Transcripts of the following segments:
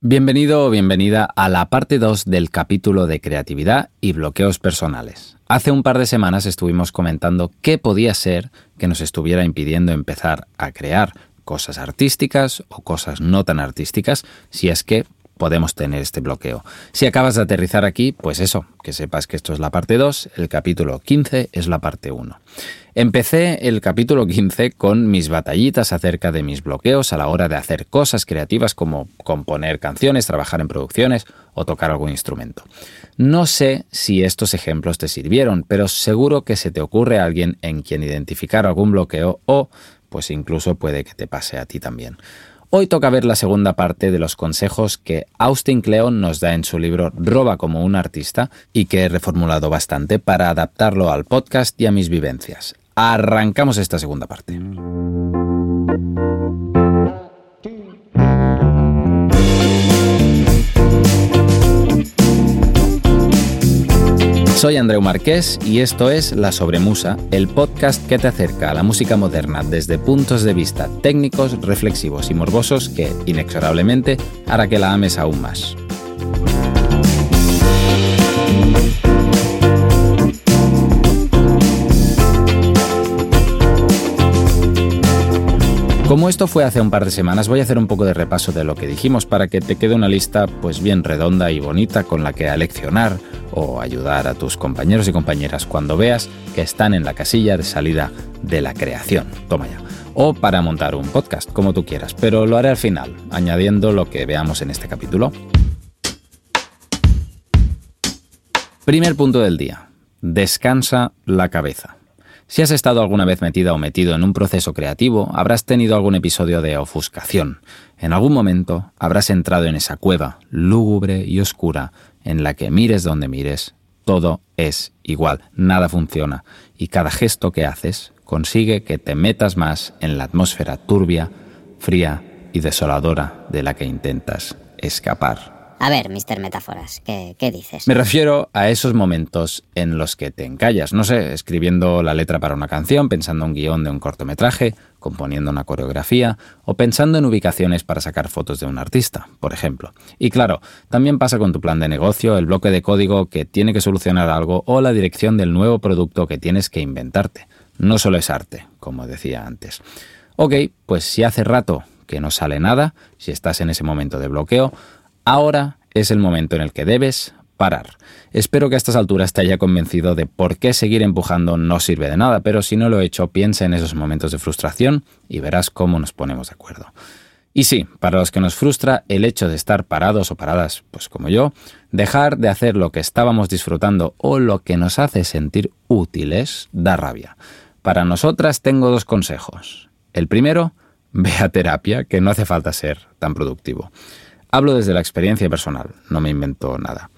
Bienvenido o bienvenida a la parte 2 del capítulo de creatividad y bloqueos personales. Hace un par de semanas estuvimos comentando qué podía ser que nos estuviera impidiendo empezar a crear cosas artísticas o cosas no tan artísticas, si es que podemos tener este bloqueo. Si acabas de aterrizar aquí, pues eso, que sepas que esto es la parte 2, el capítulo 15 es la parte 1. Empecé el capítulo 15 con mis batallitas acerca de mis bloqueos a la hora de hacer cosas creativas como componer canciones, trabajar en producciones o tocar algún instrumento. No sé si estos ejemplos te sirvieron, pero seguro que se te ocurre a alguien en quien identificar algún bloqueo o pues incluso puede que te pase a ti también. Hoy toca ver la segunda parte de los consejos que Austin Kleon nos da en su libro Roba como un artista y que he reformulado bastante para adaptarlo al podcast y a mis vivencias. Arrancamos esta segunda parte. Soy Andreu Marqués y esto es La Sobremusa, el podcast que te acerca a la música moderna desde puntos de vista técnicos, reflexivos y morbosos que, inexorablemente, hará que la ames aún más. Como esto fue hace un par de semanas, voy a hacer un poco de repaso de lo que dijimos para que te quede una lista pues bien redonda y bonita con la que aleccionar o ayudar a tus compañeros y compañeras cuando veas que están en la casilla de salida de la creación. Toma ya. O para montar un podcast, como tú quieras, pero lo haré al final, añadiendo lo que veamos en este capítulo. Primer punto del día. Descansa la cabeza. Si has estado alguna vez metida o metido en un proceso creativo, habrás tenido algún episodio de ofuscación. En algún momento habrás entrado en esa cueva lúgubre y oscura en la que mires donde mires, todo es igual, nada funciona, y cada gesto que haces consigue que te metas más en la atmósfera turbia, fría y desoladora de la que intentas escapar. A ver, Mr. Metáforas, ¿qué, dices? Me refiero a esos momentos en los que te encallas, no sé, escribiendo la letra para una canción, pensando un guion de un cortometraje, componiendo una coreografía o pensando en ubicaciones para sacar fotos de un artista, por ejemplo. Y claro, también pasa con tu plan de negocio, el bloque de código que tiene que solucionar algo o la dirección del nuevo producto que tienes que inventarte. No solo es arte, como decía antes. Ok, pues si hace rato que no sale nada, si estás en ese momento de bloqueo, Ahora es el momento en el que debes parar. Espero que a estas alturas te haya convencido de por qué seguir empujando no sirve de nada, pero si no lo he hecho, piensa en esos momentos de frustración y verás cómo nos ponemos de acuerdo. Y sí, para los que nos frustra el hecho de estar parados o paradas, pues como yo, dejar de hacer lo que estábamos disfrutando o lo que nos hace sentir útiles da rabia. Para nosotras tengo dos consejos. El primero, ve a terapia, que no hace falta ser tan productivo. Hablo desde la experiencia personal, no me invento nada.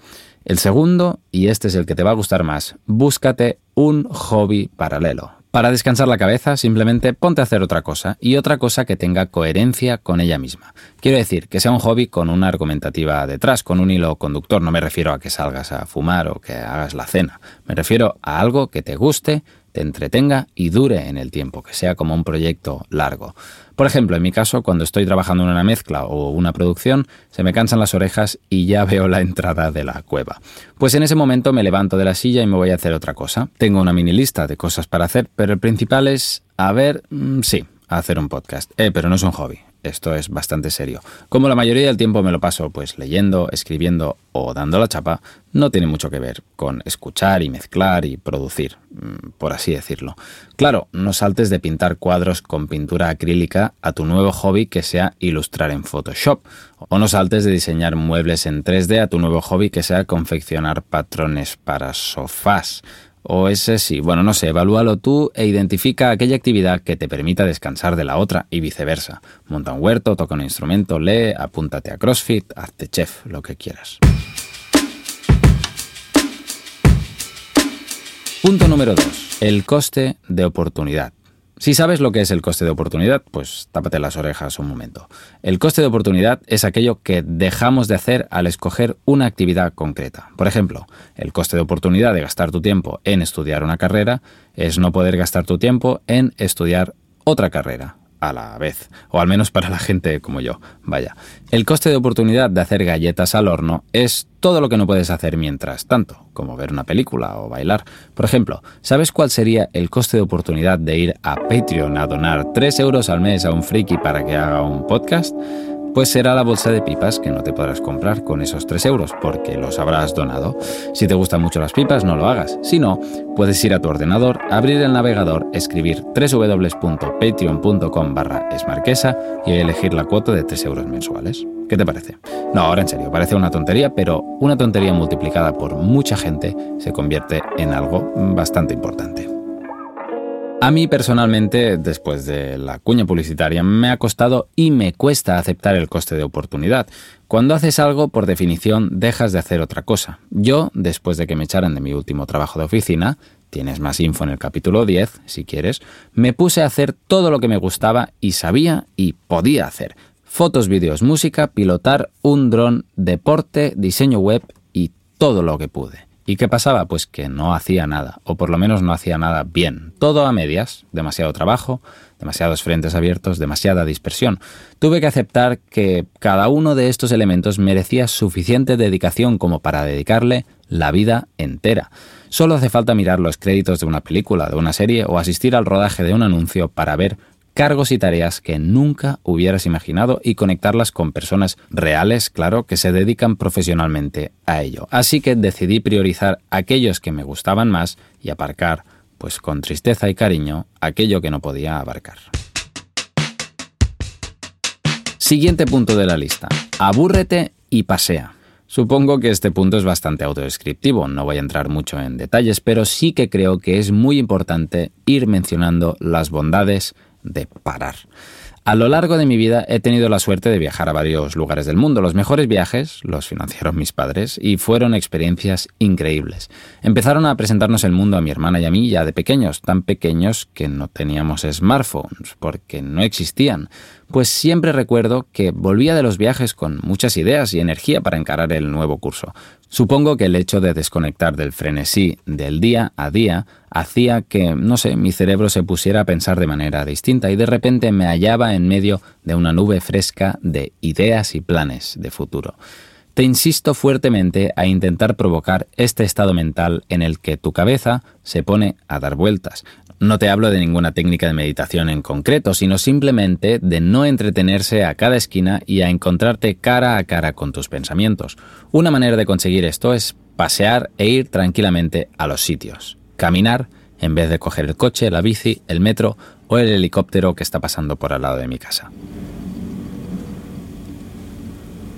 El segundo, y este es el que te va a gustar más, búscate un hobby paralelo. Para descansar la cabeza, simplemente ponte a hacer otra cosa y otra cosa que tenga coherencia con ella misma. Quiero decir, que sea un hobby con una argumentativa detrás, con un hilo conductor. No me refiero a que salgas a fumar o que hagas la cena. Me refiero a algo que te guste, te entretenga y dure en el tiempo, que sea como un proyecto largo. Por ejemplo, en mi caso, cuando estoy trabajando en una mezcla o una producción, se me cansan las orejas y ya veo la entrada de la cueva. Pues en ese momento me levanto de la silla y me voy a hacer otra cosa. Tengo una mini lista de cosas para hacer, pero el principal es, a ver, mm, sí, hacer un podcast. Eh, pero no es un hobby, esto es bastante serio. Como la mayoría del tiempo me lo paso pues leyendo, escribiendo o dando la chapa, no tiene mucho que ver con escuchar y mezclar y producir, mm, por así decirlo. Claro, no saltes de pintar cuadros con pintura acrílica a tu nuevo hobby que sea ilustrar en Photoshop, o no saltes de diseñar muebles en 3D a tu nuevo hobby que sea confeccionar patrones para sofás. O ese sí, bueno, no sé, evalúalo tú e identifica aquella actividad que te permita descansar de la otra y viceversa. Monta un huerto, toca un instrumento, lee, apúntate a CrossFit, hazte chef, lo que quieras. Punto número 2. El coste de oportunidad. Si sabes lo que es el coste de oportunidad, pues tápate las orejas un momento. El coste de oportunidad es aquello que dejamos de hacer al escoger una actividad concreta. Por ejemplo, el coste de oportunidad de gastar tu tiempo en estudiar una carrera es no poder gastar tu tiempo en estudiar otra carrera. A la vez, o al menos para la gente como yo. Vaya, el coste de oportunidad de hacer galletas al horno es todo lo que no puedes hacer mientras tanto, como ver una película o bailar. Por ejemplo, ¿sabes cuál sería el coste de oportunidad de ir a Patreon a donar 3 euros al mes a un friki para que haga un podcast? Pues será la bolsa de pipas que no te podrás comprar con esos 3 euros porque los habrás donado. Si te gustan mucho las pipas, no lo hagas. Si no, puedes ir a tu ordenador, abrir el navegador, escribir www.patreon.com barra esmarquesa y elegir la cuota de 3 euros mensuales. ¿Qué te parece? No, ahora en serio, parece una tontería, pero una tontería multiplicada por mucha gente se convierte en algo bastante importante. A mí personalmente, después de la cuña publicitaria, me ha costado y me cuesta aceptar el coste de oportunidad. Cuando haces algo, por definición, dejas de hacer otra cosa. Yo, después de que me echaran de mi último trabajo de oficina, tienes más info en el capítulo 10, si quieres, me puse a hacer todo lo que me gustaba y sabía y podía hacer. Fotos, vídeos, música, pilotar un dron, deporte, diseño web y todo lo que pude. ¿Y qué pasaba? Pues que no hacía nada, o por lo menos no hacía nada bien. Todo a medias, demasiado trabajo, demasiados frentes abiertos, demasiada dispersión. Tuve que aceptar que cada uno de estos elementos merecía suficiente dedicación como para dedicarle la vida entera. Solo hace falta mirar los créditos de una película, de una serie o asistir al rodaje de un anuncio para ver cargos y tareas que nunca hubieras imaginado y conectarlas con personas reales, claro, que se dedican profesionalmente a ello. Así que decidí priorizar aquellos que me gustaban más y aparcar, pues con tristeza y cariño, aquello que no podía abarcar. Siguiente punto de la lista. Abúrrete y pasea. Supongo que este punto es bastante autodescriptivo, no voy a entrar mucho en detalles, pero sí que creo que es muy importante ir mencionando las bondades de parar. A lo largo de mi vida he tenido la suerte de viajar a varios lugares del mundo. Los mejores viajes los financiaron mis padres y fueron experiencias increíbles. Empezaron a presentarnos el mundo a mi hermana y a mí ya de pequeños, tan pequeños que no teníamos smartphones, porque no existían. Pues siempre recuerdo que volvía de los viajes con muchas ideas y energía para encarar el nuevo curso. Supongo que el hecho de desconectar del frenesí del día a día hacía que, no sé, mi cerebro se pusiera a pensar de manera distinta y de repente me hallaba en medio de una nube fresca de ideas y planes de futuro. Te insisto fuertemente a intentar provocar este estado mental en el que tu cabeza se pone a dar vueltas. No te hablo de ninguna técnica de meditación en concreto, sino simplemente de no entretenerse a cada esquina y a encontrarte cara a cara con tus pensamientos. Una manera de conseguir esto es pasear e ir tranquilamente a los sitios. Caminar en vez de coger el coche, la bici, el metro o el helicóptero que está pasando por al lado de mi casa.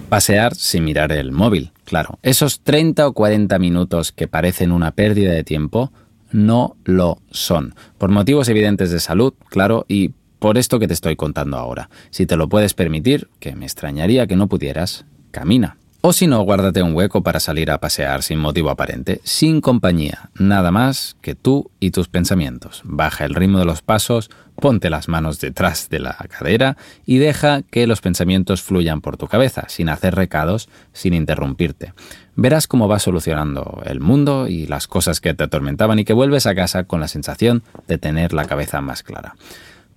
Pasear sin mirar el móvil, claro. Esos 30 o 40 minutos que parecen una pérdida de tiempo no lo son. Por motivos evidentes de salud, claro, y por esto que te estoy contando ahora. Si te lo puedes permitir, que me extrañaría que no pudieras, camina. O si no, guárdate un hueco para salir a pasear sin motivo aparente, sin compañía, nada más que tú y tus pensamientos. Baja el ritmo de los pasos, ponte las manos detrás de la cadera y deja que los pensamientos fluyan por tu cabeza, sin hacer recados, sin interrumpirte. Verás cómo vas solucionando el mundo y las cosas que te atormentaban y que vuelves a casa con la sensación de tener la cabeza más clara.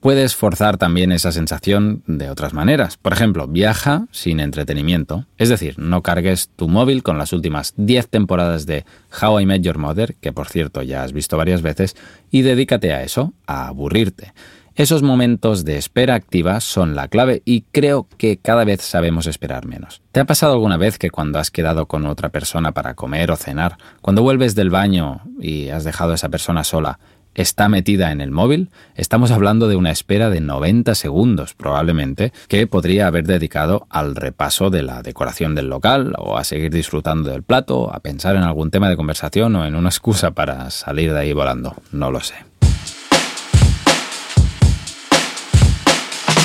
Puedes forzar también esa sensación de otras maneras. Por ejemplo, viaja sin entretenimiento. Es decir, no cargues tu móvil con las últimas 10 temporadas de How I Met Your Mother, que por cierto ya has visto varias veces, y dedícate a eso, a aburrirte. Esos momentos de espera activa son la clave y creo que cada vez sabemos esperar menos. ¿Te ha pasado alguna vez que cuando has quedado con otra persona para comer o cenar, cuando vuelves del baño y has dejado a esa persona sola, está metida en el móvil, estamos hablando de una espera de 90 segundos probablemente, que podría haber dedicado al repaso de la decoración del local o a seguir disfrutando del plato, a pensar en algún tema de conversación o en una excusa para salir de ahí volando, no lo sé.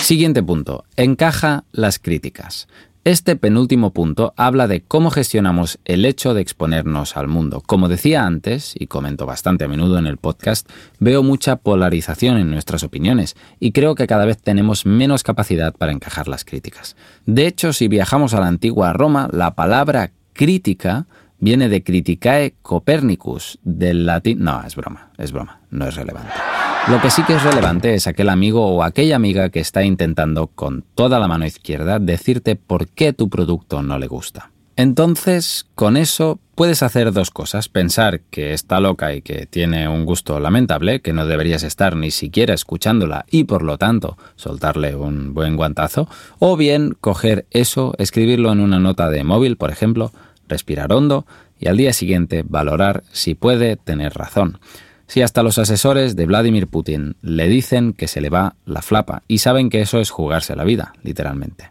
Siguiente punto. Encaja las críticas. Este penúltimo punto habla de cómo gestionamos el hecho de exponernos al mundo. Como decía antes, y comento bastante a menudo en el podcast, veo mucha polarización en nuestras opiniones y creo que cada vez tenemos menos capacidad para encajar las críticas. De hecho, si viajamos a la antigua Roma, la palabra crítica viene de criticae Copernicus, del latín... No, es broma, es broma, no es relevante. Lo que sí que es relevante es aquel amigo o aquella amiga que está intentando con toda la mano izquierda decirte por qué tu producto no le gusta. Entonces, con eso puedes hacer dos cosas. Pensar que está loca y que tiene un gusto lamentable, que no deberías estar ni siquiera escuchándola y por lo tanto soltarle un buen guantazo. O bien coger eso, escribirlo en una nota de móvil, por ejemplo, respirar hondo y al día siguiente valorar si puede tener razón. Si hasta los asesores de Vladimir Putin le dicen que se le va la flapa y saben que eso es jugarse la vida, literalmente.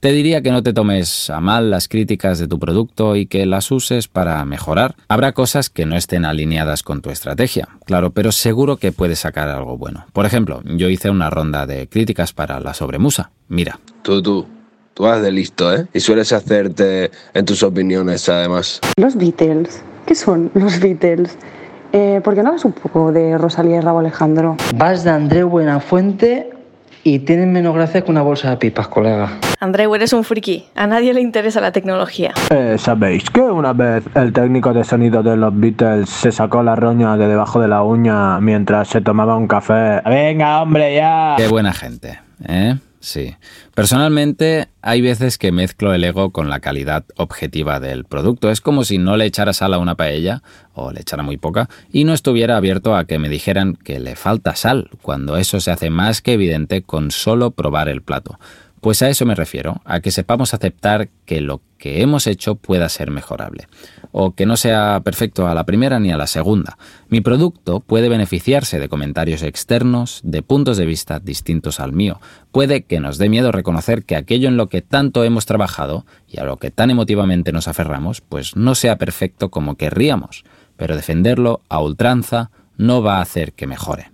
Te diría que no te tomes a mal las críticas de tu producto y que las uses para mejorar. Habrá cosas que no estén alineadas con tu estrategia, claro, pero seguro que puedes sacar algo bueno. Por ejemplo, yo hice una ronda de críticas para la sobremusa. Mira. Tú, tú. Tú vas de listo, ¿eh? Y sueles hacerte en tus opiniones, además. Los Beatles. ¿Qué son los Beatles? Eh, ¿Por qué no hablas un poco de Rosalía y Rabo Alejandro? Vas de André Buenafuente y tienen menos gracia que una bolsa de pipas, colega. Andreu, eres un friki. A nadie le interesa la tecnología. Eh, ¿Sabéis que una vez el técnico de sonido de los Beatles se sacó la roña de debajo de la uña mientras se tomaba un café? Venga, hombre, ya. Qué buena gente, ¿eh? Sí. Personalmente, hay veces que mezclo el ego con la calidad objetiva del producto. Es como si no le echara sal a una paella, o le echara muy poca, y no estuviera abierto a que me dijeran que le falta sal, cuando eso se hace más que evidente con solo probar el plato. Pues a eso me refiero, a que sepamos aceptar que lo que hemos hecho pueda ser mejorable, o que no sea perfecto a la primera ni a la segunda. Mi producto puede beneficiarse de comentarios externos, de puntos de vista distintos al mío. Puede que nos dé miedo reconocer que aquello en lo que tanto hemos trabajado y a lo que tan emotivamente nos aferramos, pues no sea perfecto como querríamos, pero defenderlo a ultranza no va a hacer que mejore.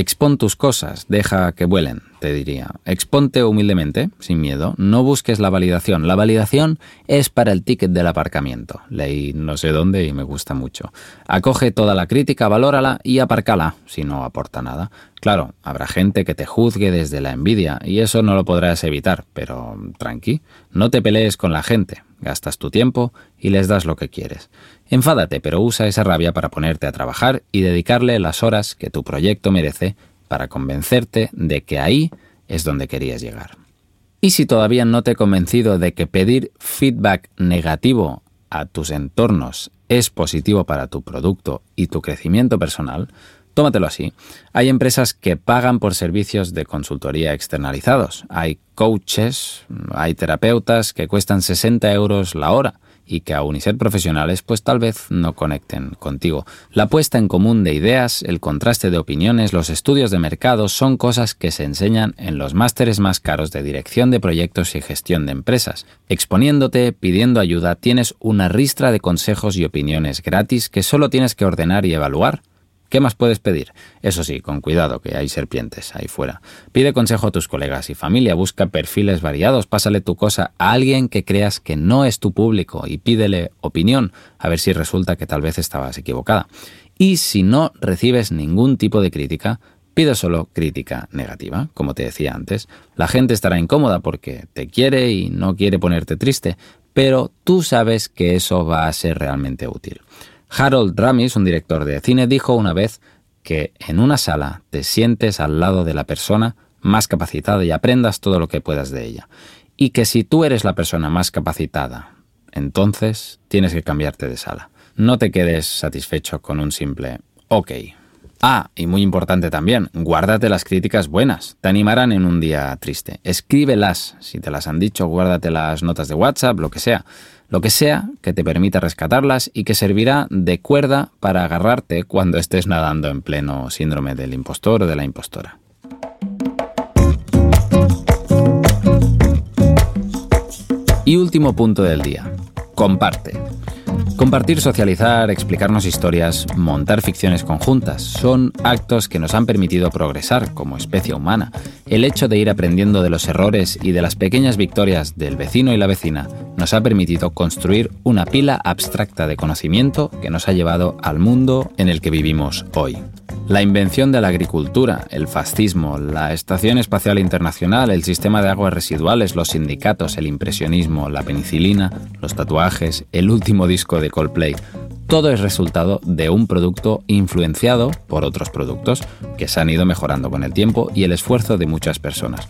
Expon tus cosas, deja que vuelen, te diría. Exponte humildemente, sin miedo. No busques la validación. La validación es para el ticket del aparcamiento. Leí no sé dónde y me gusta mucho. Acoge toda la crítica, valórala y aparcala si no aporta nada. Claro, habrá gente que te juzgue desde la envidia y eso no lo podrás evitar, pero tranqui, no te pelees con la gente. Gastas tu tiempo y les das lo que quieres. Enfádate, pero usa esa rabia para ponerte a trabajar y dedicarle las horas que tu proyecto merece para convencerte de que ahí es donde querías llegar. Y si todavía no te he convencido de que pedir feedback negativo a tus entornos es positivo para tu producto y tu crecimiento personal, tómatelo así. Hay empresas que pagan por servicios de consultoría externalizados. Hay coaches, hay terapeutas que cuestan 60 euros la hora y que aun y ser profesionales, pues tal vez no conecten contigo. La puesta en común de ideas, el contraste de opiniones, los estudios de mercado son cosas que se enseñan en los másteres más caros de dirección de proyectos y gestión de empresas. Exponiéndote, pidiendo ayuda, tienes una ristra de consejos y opiniones gratis que solo tienes que ordenar y evaluar ¿Qué más puedes pedir? Eso sí, con cuidado, que hay serpientes ahí fuera. Pide consejo a tus colegas y familia, busca perfiles variados, pásale tu cosa a alguien que creas que no es tu público y pídele opinión, a ver si resulta que tal vez estabas equivocada. Y si no recibes ningún tipo de crítica, pide solo crítica negativa, como te decía antes. La gente estará incómoda porque te quiere y no quiere ponerte triste, pero tú sabes que eso va a ser realmente útil. Harold Ramis, un director de cine, dijo una vez que en una sala te sientes al lado de la persona más capacitada y aprendas todo lo que puedas de ella. Y que si tú eres la persona más capacitada, entonces tienes que cambiarte de sala. No te quedes satisfecho con un simple ok. Ah, y muy importante también, guárdate las críticas buenas, te animarán en un día triste. Escríbelas, si te las han dicho, guárdate las notas de WhatsApp, lo que sea lo que sea que te permita rescatarlas y que servirá de cuerda para agarrarte cuando estés nadando en pleno síndrome del impostor o de la impostora. Y último punto del día. Comparte. Compartir, socializar, explicarnos historias, montar ficciones conjuntas, son actos que nos han permitido progresar como especie humana. El hecho de ir aprendiendo de los errores y de las pequeñas victorias del vecino y la vecina nos ha permitido construir una pila abstracta de conocimiento que nos ha llevado al mundo en el que vivimos hoy. La invención de la agricultura, el fascismo, la Estación Espacial Internacional, el sistema de aguas residuales, los sindicatos, el impresionismo, la penicilina, los tatuajes, el último disco de Coldplay, todo es resultado de un producto influenciado por otros productos que se han ido mejorando con el tiempo y el esfuerzo de muchas personas.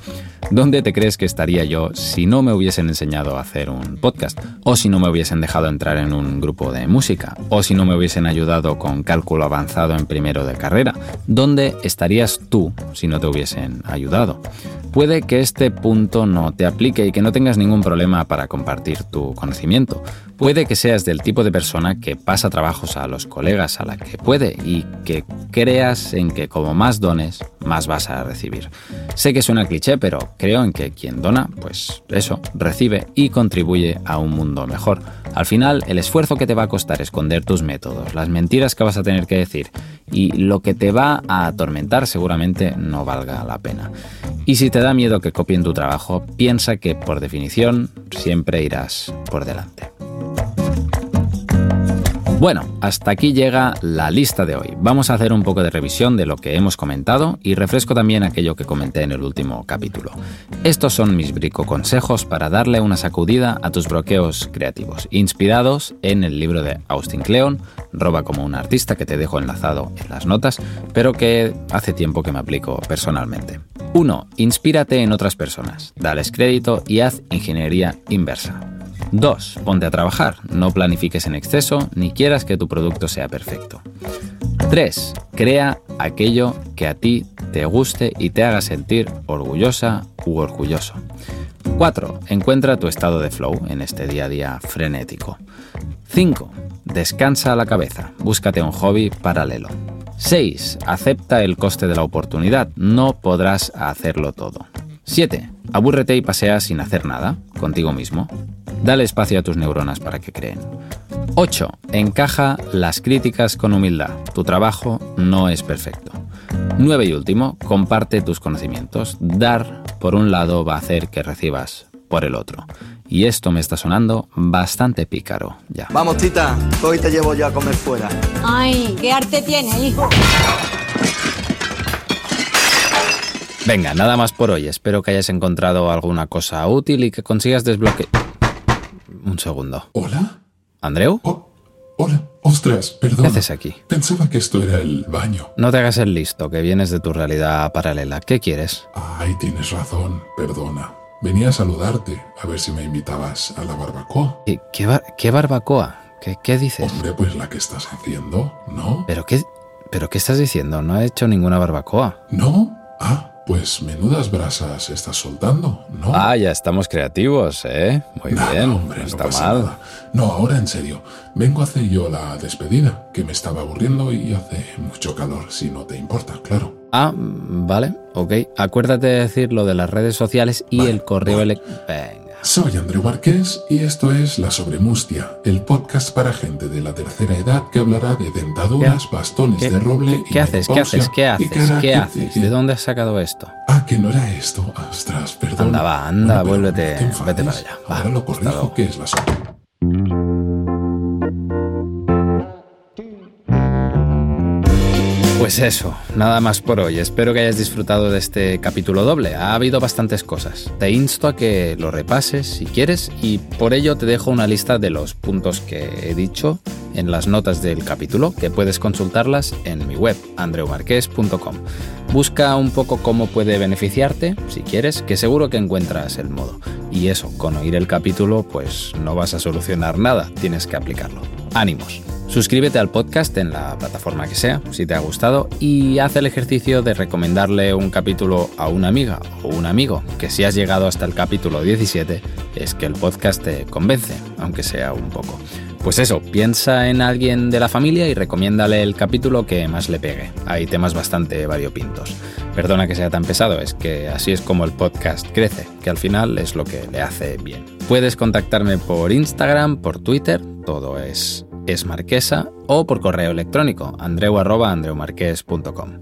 ¿Dónde te crees que estaría yo si no me hubiesen enseñado a hacer un podcast? ¿O si no me hubiesen dejado entrar en un grupo de música? ¿O si no me hubiesen ayudado con cálculo avanzado en primero de carrera? ¿Dónde estarías tú si no te hubiesen ayudado? Puede que este punto no te aplique y que no tengas ningún problema para compartir tu conocimiento. Puede que seas del tipo de persona que pasa trabajos a los colegas a la que puede y que creas en que como más dones, más vas a recibir. Sé que suena cliché, pero creo en que quien dona, pues eso, recibe y contribuye a un mundo mejor. Al final, el esfuerzo que te va a costar esconder tus métodos, las mentiras que vas a tener que decir y lo que te va a atormentar seguramente no valga la pena. Y si te da miedo que copien tu trabajo, piensa que por definición siempre irás por delante. Bueno, hasta aquí llega la lista de hoy. Vamos a hacer un poco de revisión de lo que hemos comentado y refresco también aquello que comenté en el último capítulo. Estos son mis brico consejos para darle una sacudida a tus bloqueos creativos, inspirados en el libro de Austin Kleon, Roba como un artista, que te dejo enlazado en las notas, pero que hace tiempo que me aplico personalmente. 1. Inspírate en otras personas, dales crédito y haz ingeniería inversa. 2. Ponte a trabajar, no planifiques en exceso ni quieras que tu producto sea perfecto. 3. Crea aquello que a ti te guste y te haga sentir orgullosa u orgulloso. 4. Encuentra tu estado de flow en este día a día frenético. 5. Descansa la cabeza, búscate un hobby paralelo. 6. Acepta el coste de la oportunidad, no podrás hacerlo todo. 7. Abúrrete y pasea sin hacer nada, contigo mismo. Dale espacio a tus neuronas para que creen. 8. Encaja las críticas con humildad. Tu trabajo no es perfecto. 9 y último, comparte tus conocimientos. Dar, por un lado, va a hacer que recibas por el otro. Y esto me está sonando bastante pícaro ya. Vamos, tita, hoy te llevo yo a comer fuera. Ay, qué arte tiene, hijo. Venga, nada más por hoy. Espero que hayas encontrado alguna cosa útil y que consigas desbloquear... Un segundo. ¿Hola? ¿Andreu? Oh, hola. Ostras, perdón. ¿Qué haces aquí? Pensaba que esto era el baño. No te hagas el listo, que vienes de tu realidad paralela. ¿Qué quieres? Ay, tienes razón. Perdona. Venía a saludarte, a ver si me invitabas a la barbacoa. ¿Qué, qué, bar- qué barbacoa? ¿Qué, qué dices? Hombre, pues la que estás haciendo, ¿no? ¿Pero qué, ¿Pero qué estás diciendo? No he hecho ninguna barbacoa. ¿No? Ah, pues menudas brasas estás soltando, ¿no? Ah, ya estamos creativos, ¿eh? Muy bien, hombre, no no está pasa mal. nada. No, ahora en serio. Vengo a hacer yo la despedida, que me estaba aburriendo y hace mucho calor, si no te importa, claro. Ah, vale, ok. Acuérdate de decir lo de las redes sociales y Vale, el correo vale. electrónico. Soy Andreu Marqués y esto es La Sobremustia, el podcast para gente de la tercera edad que hablará de dentaduras, bastones ¿Qué, de roble y qué haces? ¿Qué haces? ¿Qué haces? ¿Qué haces? ¿De dónde has sacado esto? Ah, que no era esto. Ostras, perdón. Anda, va, anda, pero vuélvete- no te enfades. vete para allá. Va, Ahora lo corrijo, que es la Pues eso, nada más por hoy. Espero que hayas disfrutado de este capítulo doble. Ha habido bastantes cosas. Te insto a que lo repases si quieres y por ello te dejo una lista de los puntos que he dicho en las notas del capítulo, que puedes consultarlas en mi web, andreumarques.com. Busca un poco cómo puede beneficiarte, si quieres, que seguro que encuentras el modo. Y eso, con oír el capítulo, pues no vas a solucionar nada, tienes que aplicarlo. Ánimos. Suscríbete al podcast en la plataforma que sea, si te ha gustado, y haz el ejercicio de recomendarle un capítulo a una amiga o un amigo, que si has llegado hasta el capítulo 17, es que el podcast te convence, aunque sea un poco. Pues eso, piensa en alguien de la familia y recomiéndale el capítulo que más le pegue. Hay temas bastante variopintos. Perdona que sea tan pesado, es que así es como el podcast crece, que al final es lo que le hace bien. Puedes contactarme por Instagram, por Twitter, todo es es marquesa, o por correo electrónico andreu@andreumarques.com.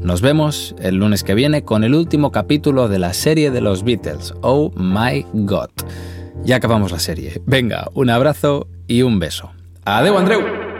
Nos vemos el lunes que viene con el último capítulo de la serie de los Beatles, Oh My God. Ya acabamos la serie. Venga, un abrazo y un beso. Adeu, Andreu.